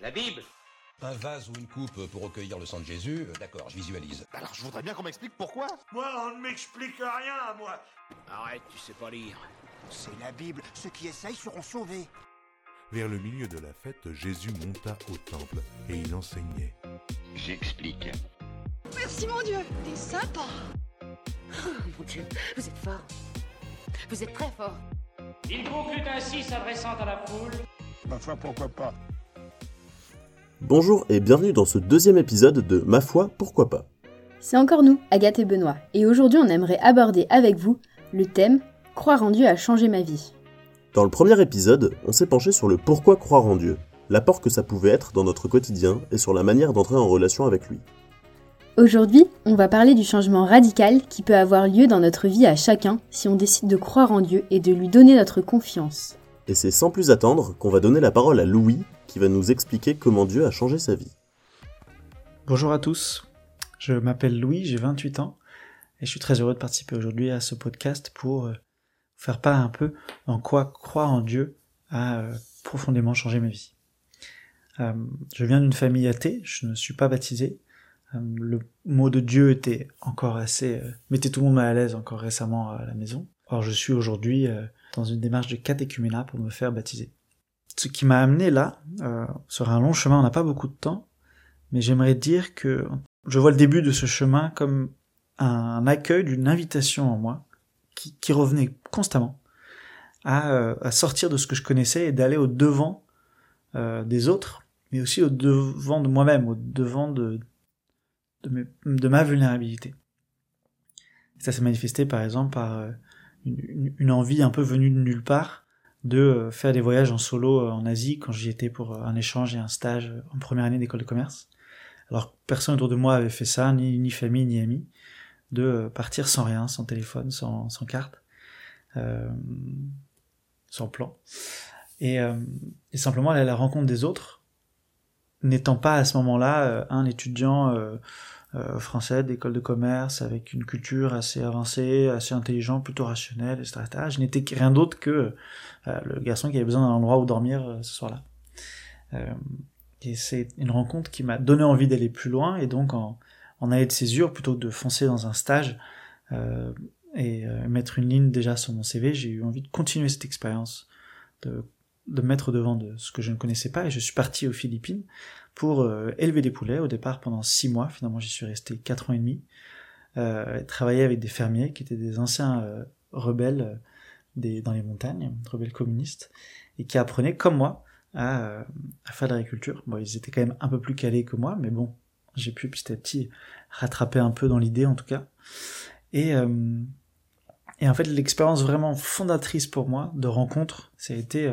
La Bible Un vase ou une coupe pour recueillir le sang de Jésus, euh, d'accord, je visualise. Alors je voudrais bien qu'on m'explique pourquoi. Moi, on ne m'explique rien, moi. Arrête, tu sais pas lire. C'est la Bible. Ceux qui essayent seront sauvés. Vers le milieu de la fête, Jésus monta au temple et il enseignait. J'explique. Merci mon Dieu, t'es sympa. Oh mon Dieu, vous êtes fort. Vous êtes très fort. Il conclut ainsi s'adressant à la foule. Ma foi, pourquoi pas? Bonjour et bienvenue dans ce deuxième épisode de Ma foi, pourquoi pas. C'est encore nous, Agathe et Benoît, et aujourd'hui on aimerait aborder avec vous le thème Croire en Dieu a changé ma vie. Dans le premier épisode, on s'est penché sur le pourquoi croire en Dieu, l'apport que ça pouvait être dans notre quotidien et sur la manière d'entrer en relation avec lui. Aujourd'hui, on va parler du changement radical qui peut avoir lieu dans notre vie à chacun si on décide de croire en Dieu et de lui donner notre confiance. Et c'est sans plus attendre qu'on va donner la parole à Louis qui va nous expliquer comment Dieu a changé sa vie. Bonjour à tous, je m'appelle Louis, j'ai 28 ans et je suis très heureux de participer aujourd'hui à ce podcast pour euh, faire part un peu en quoi croire en Dieu a euh, profondément changé ma vie. Euh, je viens d'une famille athée, je ne suis pas baptisé. Le mot de Dieu était encore assez... mettait tout le monde mal à l'aise encore récemment à la maison. Or je suis aujourd'hui dans une démarche de catéchuménat pour me faire baptiser. Ce qui m'a amené là, euh, sur un long chemin, on n'a pas beaucoup de temps, mais j'aimerais dire que je vois le début de ce chemin comme un accueil d'une invitation en moi qui, revenait constamment à, euh, à, sortir de ce que je connaissais et d'aller au devant euh, des autres, mais aussi au devant de moi-même, au devant de, de, ma vulnérabilité. Ça s'est manifesté par exemple par euh, une, envie un peu venue de nulle part de euh, faire des voyages en solo en Asie quand j'y étais pour un échange et un stage en première année d'école de commerce. Alors personne autour de moi avait fait ça, ni, ni famille ni amis, de partir sans rien, sans téléphone, sans, sans carte, euh, sans plan, et, euh, et, simplement aller à la rencontre des autres, n'étant pas à ce moment-là un étudiant euh, français d'école de commerce avec une culture assez avancée, assez intelligent, plutôt rationnel, etc. Je n'étais rien d'autre que le garçon qui avait besoin d'un endroit où dormir ce soir-là. Et c'est une rencontre qui m'a donné envie d'aller plus loin, et donc en, en allée de césure, plutôt que de foncer dans un stage euh, et euh, mettre une ligne déjà sur mon CV, j'ai eu envie de continuer cette expérience, de, de mettre devant de ce que je ne connaissais pas, et je suis parti aux Philippines pour euh, élever des poulets, au départ pendant six mois, finalement j'y suis resté quatre ans et demi, euh, travailler avec des fermiers qui étaient des anciens euh, rebelles des, dans les montagnes, rebelles communistes, et qui apprenaient, comme moi, à, à faire de l'agriculture. Bon, ils étaient quand même un peu plus calés que moi, mais bon, j'ai pu petit à petit rattraper un peu dans l'idée en tout cas. Et, euh, et en fait, l'expérience vraiment fondatrice pour moi de rencontre, ça a été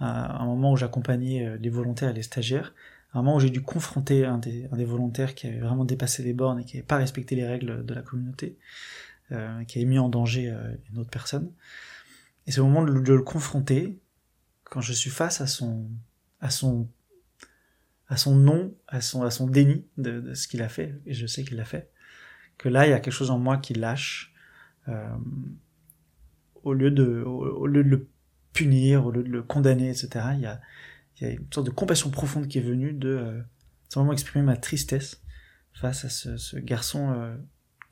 euh, un moment où j'accompagnais les volontaires et les stagiaires, un moment où j'ai dû confronter un des, un des volontaires qui avait vraiment dépassé les bornes et qui n'avait pas respecté les règles de la communauté, euh, qui avait mis en danger euh, une autre personne. Et c'est au moment de, de le confronter, quand je suis face à son, à son, à son non, à son, à son déni de, de ce qu'il a fait, et je sais qu'il l'a fait, que là, il y a quelque chose en moi qui lâche, euh, au lieu de, au, lieu de le punir, au lieu de le condamner, etc. Il y a, il y a une sorte de compassion profonde qui est venue de euh, simplement exprimer ma tristesse face à ce, ce garçon euh,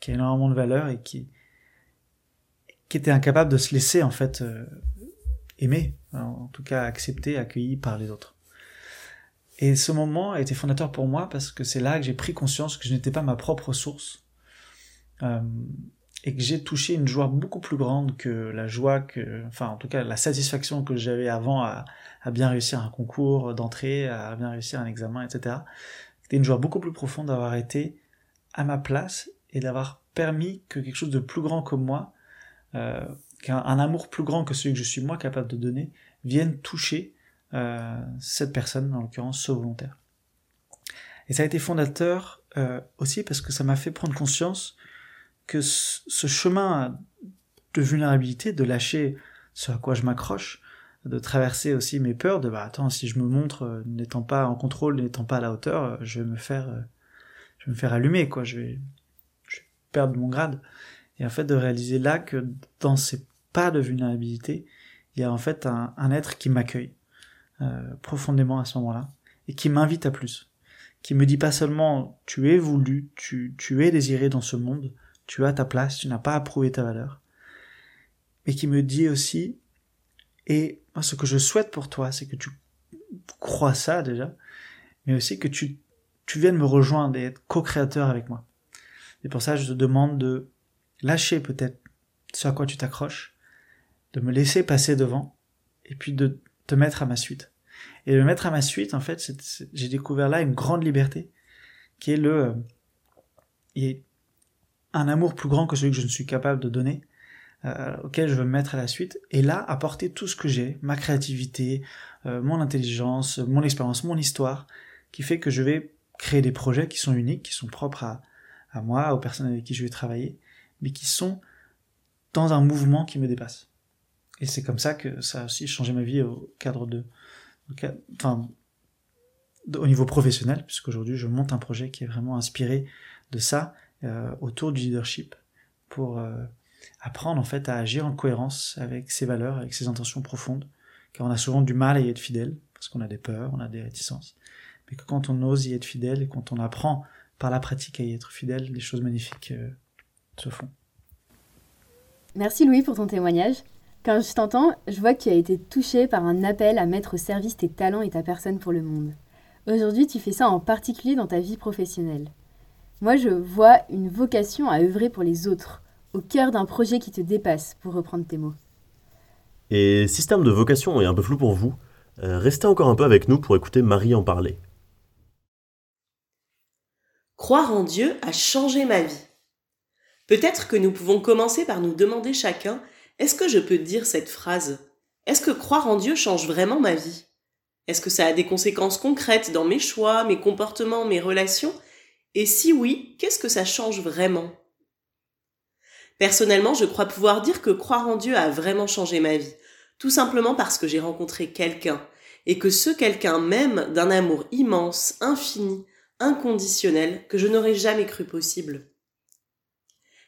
qui a énormément de valeur et qui, qui était incapable de se laisser en fait euh, aimer, en tout cas accepté, accueilli par les autres. Et ce moment a été fondateur pour moi parce que c'est là que j'ai pris conscience que je n'étais pas ma propre source euh, et que j'ai touché une joie beaucoup plus grande que la joie que, enfin en tout cas la satisfaction que j'avais avant à, bien réussir un concours d'entrée, à bien réussir un examen, etc. C'était une joie beaucoup plus profonde d'avoir été à ma place et d'avoir permis que quelque chose de plus grand que moi, euh, qu'un amour plus grand que celui que je suis moi capable de donner, vienne toucher euh, cette personne, en l'occurrence ce volontaire. Et ça a été fondateur euh, aussi parce que ça m'a fait prendre conscience que ce chemin de vulnérabilité, de lâcher ce à quoi je m'accroche, de traverser aussi mes peurs, de bah attends, si je me montre euh, n'étant pas en contrôle, n'étant pas à la hauteur, euh, je vais me faire, euh, je vais me faire allumer, quoi, je vais, je vais perdre mon grade. Et en fait, de réaliser là que dans ces pas de vulnérabilité, il y a en fait un, un être qui m'accueille profondément à ce moment-là et qui m'invite à plus. Qui me dit pas seulement tu es voulu, tu, tu es désiré dans ce monde, tu as ta place, tu n'as pas à prouver ta valeur. Mais qui me dit aussi, et ce que je souhaite pour toi, c'est que tu crois ça déjà, mais aussi que tu, tu viennes me rejoindre et être co-créateur avec moi. Et pour ça, je te demande de lâcher peut-être ce à quoi tu t'accroches, de me laisser passer devant, et puis de te mettre à ma suite. Et de me mettre à ma suite, en fait, j'ai découvert là une grande liberté, qui est le, euh, un amour plus grand que celui que je ne suis capable de donner, euh, auquel je veux me mettre à la suite, et là, apporter tout ce que j'ai, ma créativité, euh, mon intelligence, mon expérience, mon histoire, qui fait que je vais créer des projets qui sont uniques, qui sont propres à, à moi, aux personnes avec qui je vais travailler, mais qui sont dans un mouvement qui me dépasse. Et c'est comme ça que ça a aussi changé ma vie au cadre de, enfin, au niveau professionnel, puisqu'aujourd'hui je monte un projet qui est vraiment inspiré de ça, euh, autour du leadership, pour euh, apprendre en fait à agir en cohérence avec ses valeurs, avec ses intentions profondes, car on a souvent du mal à y être fidèle, parce qu'on a des peurs, on a des réticences, mais que quand on ose y être fidèle et quand on apprend par la pratique à y être fidèle, des choses magnifiques euh, se font. Merci Louis pour ton témoignage. Quand je t'entends, je vois que tu as été touché par un appel à mettre au service tes talents et ta personne pour le monde. Aujourd'hui, tu fais ça en particulier dans ta vie professionnelle. Moi, je vois une vocation à œuvrer pour les autres, au cœur d'un projet qui te dépasse, pour reprendre tes mots. Et si ce terme de vocation est un peu flou pour vous, euh, restez encore un peu avec nous pour écouter Marie en parler. Croire en Dieu a changé ma vie. Peut-être que nous pouvons commencer par nous demander chacun est-ce que je peux dire cette phrase? Est-ce que croire en Dieu change vraiment ma vie? Est-ce que ça a des conséquences concrètes dans mes choix, mes comportements, mes relations? Et si oui, qu'est-ce que ça change vraiment? Personnellement, je crois pouvoir dire que croire en Dieu a vraiment changé ma vie, tout simplement parce que j'ai rencontré quelqu'un, et que ce quelqu'un m'aime d'un amour immense, infini, inconditionnel, que je n'aurais jamais cru possible.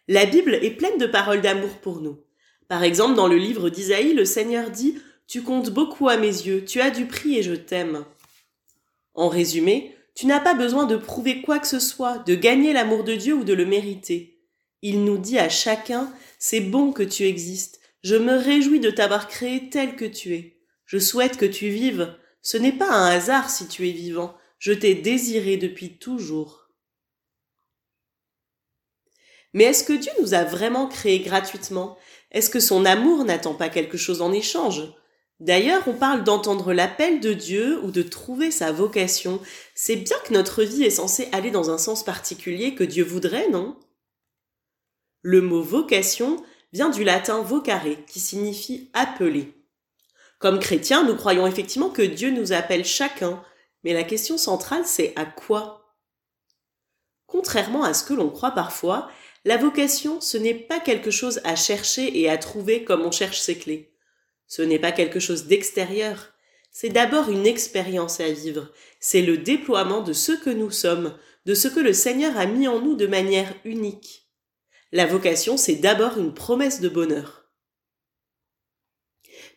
La Bible est pleine de paroles d'amour pour nous. Par exemple, dans le livre d'Isaïe, le Seigneur dit Tu comptes beaucoup à mes yeux, tu as du prix et je t'aime. En résumé, tu n'as pas besoin de prouver quoi que ce soit, de gagner l'amour de Dieu ou de le mériter. Il nous dit à chacun C'est bon que tu existes, je me réjouis de t'avoir créé tel que tu es. Je souhaite que tu vives. Ce n'est pas un hasard si tu es vivant, je t'ai désiré depuis toujours. Mais est-ce que Dieu nous a vraiment créés gratuitement? Est-ce que son amour n'attend pas quelque chose en échange? D'ailleurs, on parle d'entendre l'appel de Dieu ou de trouver sa vocation. C'est bien que notre vie est censée aller dans un sens particulier que Dieu voudrait, non? Le mot vocation vient du latin vocare, qui signifie appeler. Comme chrétiens, nous croyons effectivement que Dieu nous appelle chacun, mais la question centrale c'est à quoi? Contrairement à ce que l'on croit parfois, la vocation, ce n'est pas quelque chose à chercher et à trouver comme on cherche ses clés. Ce n'est pas quelque chose d'extérieur. C'est d'abord une expérience à vivre. C'est le déploiement de ce que nous sommes, de ce que le Seigneur a mis en nous de manière unique. La vocation, c'est d'abord une promesse de bonheur.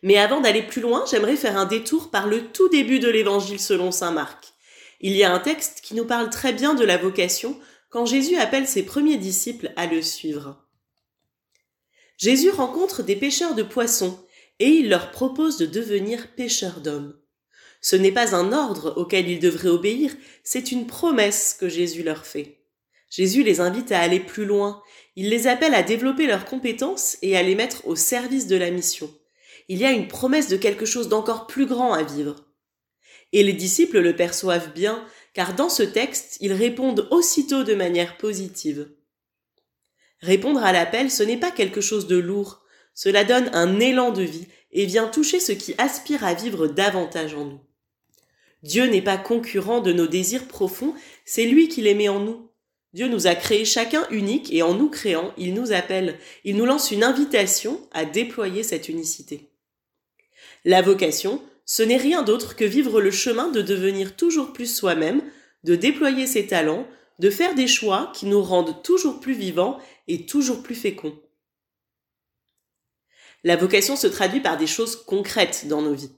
Mais avant d'aller plus loin, j'aimerais faire un détour par le tout début de l'évangile selon saint Marc. Il y a un texte qui nous parle très bien de la vocation quand Jésus appelle ses premiers disciples à le suivre. Jésus rencontre des pêcheurs de poissons et il leur propose de devenir pêcheurs d'hommes. Ce n'est pas un ordre auquel ils devraient obéir, c'est une promesse que Jésus leur fait. Jésus les invite à aller plus loin, il les appelle à développer leurs compétences et à les mettre au service de la mission. Il y a une promesse de quelque chose d'encore plus grand à vivre. Et les disciples le perçoivent bien, car dans ce texte, ils répondent aussitôt de manière positive. Répondre à l'appel, ce n'est pas quelque chose de lourd, cela donne un élan de vie et vient toucher ce qui aspire à vivre davantage en nous. Dieu n'est pas concurrent de nos désirs profonds, c'est lui qui les met en nous. Dieu nous a créés chacun unique et en nous créant, il nous appelle, il nous lance une invitation à déployer cette unicité. La vocation, ce n'est rien d'autre que vivre le chemin de devenir toujours plus soi-même, de déployer ses talents, de faire des choix qui nous rendent toujours plus vivants et toujours plus féconds. La vocation se traduit par des choses concrètes dans nos vies.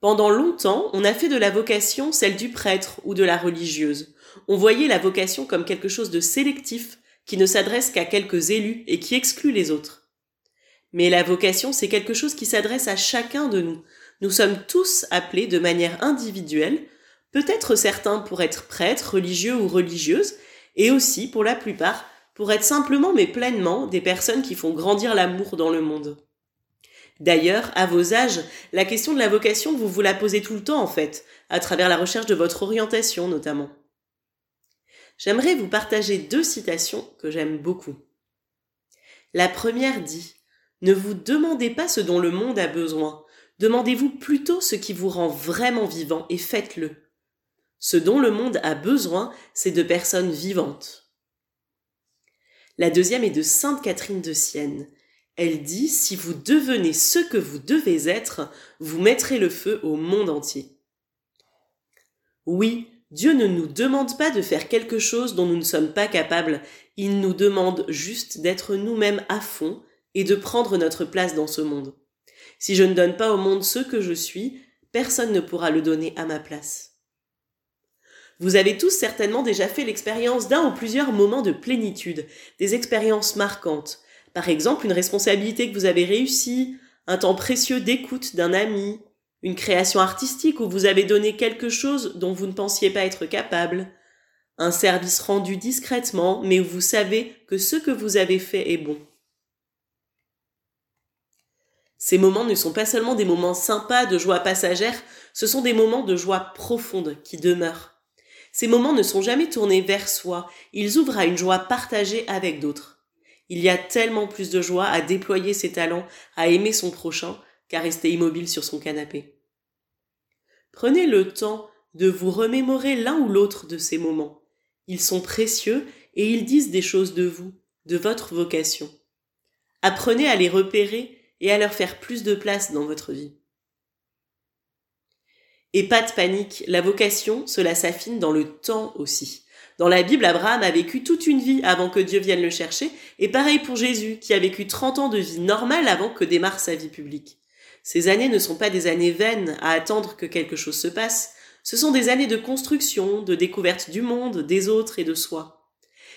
Pendant longtemps, on a fait de la vocation celle du prêtre ou de la religieuse. On voyait la vocation comme quelque chose de sélectif, qui ne s'adresse qu'à quelques élus et qui exclut les autres. Mais la vocation, c'est quelque chose qui s'adresse à chacun de nous. Nous sommes tous appelés de manière individuelle, peut-être certains pour être prêtres, religieux ou religieuses, et aussi, pour la plupart, pour être simplement mais pleinement des personnes qui font grandir l'amour dans le monde. D'ailleurs, à vos âges, la question de la vocation, vous vous la posez tout le temps en fait, à travers la recherche de votre orientation notamment. J'aimerais vous partager deux citations que j'aime beaucoup. La première dit Ne vous demandez pas ce dont le monde a besoin, demandez-vous plutôt ce qui vous rend vraiment vivant et faites-le. Ce dont le monde a besoin, c'est de personnes vivantes. La deuxième est de Sainte Catherine de Sienne. Elle dit, si vous devenez ce que vous devez être, vous mettrez le feu au monde entier. Oui, Dieu ne nous demande pas de faire quelque chose dont nous ne sommes pas capables, il nous demande juste d'être nous-mêmes à fond et de prendre notre place dans ce monde. Si je ne donne pas au monde ce que je suis, personne ne pourra le donner à ma place. Vous avez tous certainement déjà fait l'expérience d'un ou plusieurs moments de plénitude, des expériences marquantes, par exemple, une responsabilité que vous avez réussi, un temps précieux d'écoute d'un ami, une création artistique où vous avez donné quelque chose dont vous ne pensiez pas être capable, un service rendu discrètement, mais où vous savez que ce que vous avez fait est bon. Ces moments ne sont pas seulement des moments sympas de joie passagère, ce sont des moments de joie profonde qui demeurent. Ces moments ne sont jamais tournés vers soi, ils ouvrent à une joie partagée avec d'autres. Il y a tellement plus de joie à déployer ses talents, à aimer son prochain, qu'à rester immobile sur son canapé. Prenez le temps de vous remémorer l'un ou l'autre de ces moments. Ils sont précieux et ils disent des choses de vous, de votre vocation. Apprenez à les repérer et à leur faire plus de place dans votre vie. Et pas de panique, la vocation, cela s'affine dans le temps aussi. Dans la Bible, Abraham a vécu toute une vie avant que Dieu vienne le chercher, et pareil pour Jésus, qui a vécu 30 ans de vie normale avant que démarre sa vie publique. Ces années ne sont pas des années vaines à attendre que quelque chose se passe, ce sont des années de construction, de découverte du monde, des autres et de soi.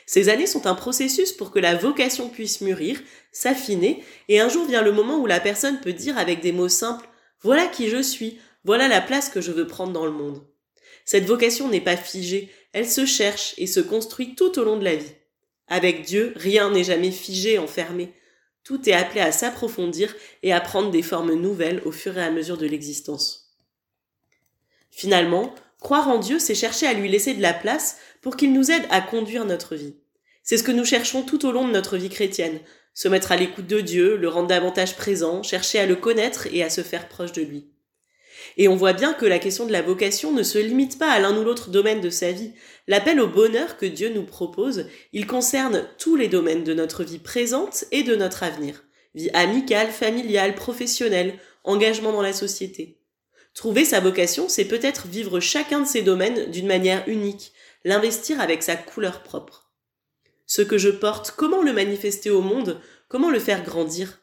Ces années sont un processus pour que la vocation puisse mûrir, s'affiner, et un jour vient le moment où la personne peut dire avec des mots simples Voilà qui je suis, voilà la place que je veux prendre dans le monde. Cette vocation n'est pas figée, elle se cherche et se construit tout au long de la vie. Avec Dieu, rien n'est jamais figé, enfermé. Tout est appelé à s'approfondir et à prendre des formes nouvelles au fur et à mesure de l'existence. Finalement, croire en Dieu, c'est chercher à lui laisser de la place pour qu'il nous aide à conduire notre vie. C'est ce que nous cherchons tout au long de notre vie chrétienne, se mettre à l'écoute de Dieu, le rendre davantage présent, chercher à le connaître et à se faire proche de lui. Et on voit bien que la question de la vocation ne se limite pas à l'un ou l'autre domaine de sa vie. L'appel au bonheur que Dieu nous propose, il concerne tous les domaines de notre vie présente et de notre avenir. Vie amicale, familiale, professionnelle, engagement dans la société. Trouver sa vocation, c'est peut-être vivre chacun de ces domaines d'une manière unique, l'investir avec sa couleur propre. Ce que je porte, comment le manifester au monde, comment le faire grandir?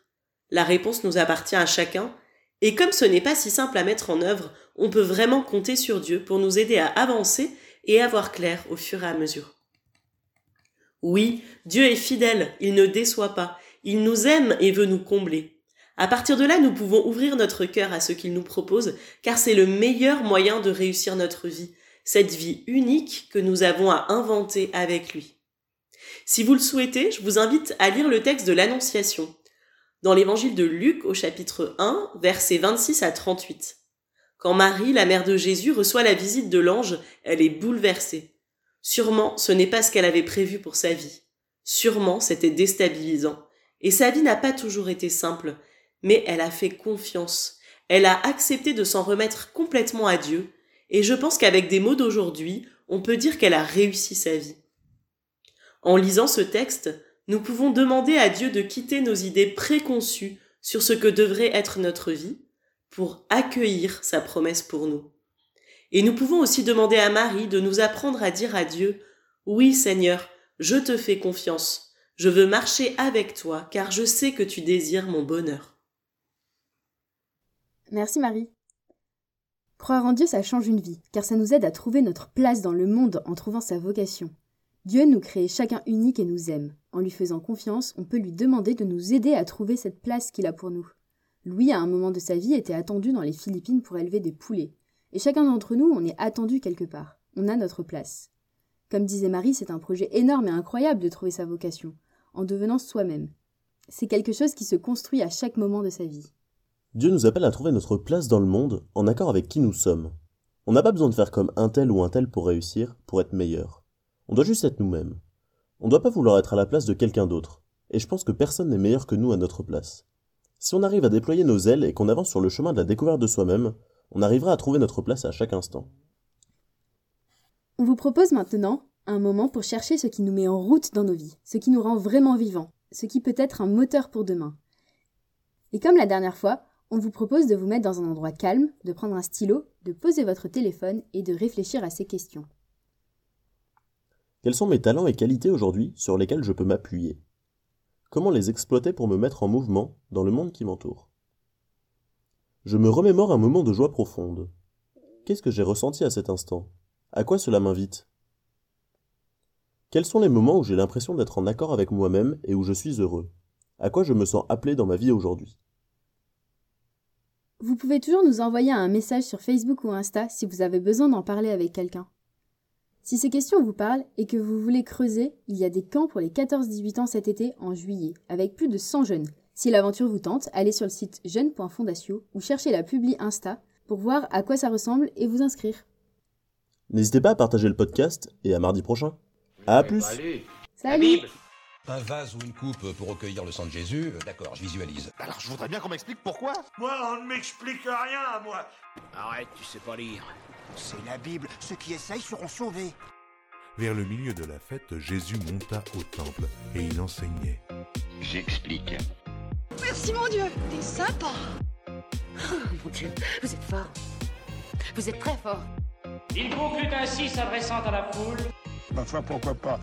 La réponse nous appartient à chacun, et comme ce n'est pas si simple à mettre en œuvre, on peut vraiment compter sur Dieu pour nous aider à avancer et à voir clair au fur et à mesure. Oui, Dieu est fidèle, il ne déçoit pas, il nous aime et veut nous combler. À partir de là, nous pouvons ouvrir notre cœur à ce qu'il nous propose, car c'est le meilleur moyen de réussir notre vie, cette vie unique que nous avons à inventer avec lui. Si vous le souhaitez, je vous invite à lire le texte de l'Annonciation, dans l'évangile de Luc au chapitre 1, versets 26 à 38. Quand Marie, la mère de Jésus, reçoit la visite de l'ange, elle est bouleversée. Sûrement, ce n'est pas ce qu'elle avait prévu pour sa vie. Sûrement, c'était déstabilisant. Et sa vie n'a pas toujours été simple, mais elle a fait confiance. Elle a accepté de s'en remettre complètement à Dieu, et je pense qu'avec des mots d'aujourd'hui, on peut dire qu'elle a réussi sa vie. En lisant ce texte, nous pouvons demander à Dieu de quitter nos idées préconçues sur ce que devrait être notre vie pour accueillir sa promesse pour nous. Et nous pouvons aussi demander à Marie de nous apprendre à dire à Dieu, oui Seigneur, je te fais confiance, je veux marcher avec toi car je sais que tu désires mon bonheur. Merci Marie. Croire en Dieu, ça change une vie, car ça nous aide à trouver notre place dans le monde en trouvant sa vocation. Dieu nous crée chacun unique et nous aime. En lui faisant confiance, on peut lui demander de nous aider à trouver cette place qu'il a pour nous. Louis, à un moment de sa vie, était attendu dans les Philippines pour élever des poulets. Et chacun d'entre nous, on est attendu quelque part. On a notre place. Comme disait Marie, c'est un projet énorme et incroyable de trouver sa vocation, en devenant soi-même. C'est quelque chose qui se construit à chaque moment de sa vie. Dieu nous appelle à trouver notre place dans le monde en accord avec qui nous sommes. On n'a pas besoin de faire comme un tel ou un tel pour réussir, pour être meilleur. On doit juste être nous-mêmes. On ne doit pas vouloir être à la place de quelqu'un d'autre. Et je pense que personne n'est meilleur que nous à notre place. Si on arrive à déployer nos ailes et qu'on avance sur le chemin de la découverte de soi-même, on arrivera à trouver notre place à chaque instant. On vous propose maintenant un moment pour chercher ce qui nous met en route dans nos vies, ce qui nous rend vraiment vivants, ce qui peut être un moteur pour demain. Et comme la dernière fois, on vous propose de vous mettre dans un endroit calme, de prendre un stylo, de poser votre téléphone et de réfléchir à ces questions. Quels sont mes talents et qualités aujourd'hui sur lesquels je peux m'appuyer? Comment les exploiter pour me mettre en mouvement dans le monde qui m'entoure? Je me remémore un moment de joie profonde. Qu'est-ce que j'ai ressenti à cet instant? À quoi cela m'invite? Quels sont les moments où j'ai l'impression d'être en accord avec moi-même et où je suis heureux? À quoi je me sens appelé dans ma vie aujourd'hui? Vous pouvez toujours nous envoyer un message sur Facebook ou Insta si vous avez besoin d'en parler avec quelqu'un. Si ces questions vous parlent et que vous voulez creuser, il y a des camps pour les 14-18 ans cet été en juillet, avec plus de 100 jeunes. Si l'aventure vous tente, allez sur le site jeune.fondatio ou cherchez la publi Insta pour voir à quoi ça ressemble et vous inscrire. N'hésitez pas à partager le podcast et à mardi prochain. À plus Salut Un vase ou une coupe pour recueillir le sang de Jésus, d'accord, je visualise. Alors je voudrais bien qu'on m'explique pourquoi Moi, on ne m'explique rien, moi Arrête, tu sais pas lire. C'est la Bible, ceux qui essayent seront sauvés. Vers le milieu de la fête, Jésus monta au temple et il enseignait. J'explique. Merci mon Dieu, t'es sympa. Oh, mon Dieu, vous êtes fort. Vous êtes très fort. Il conclut ainsi s'adressant à la foule. Ma foi, pourquoi pas?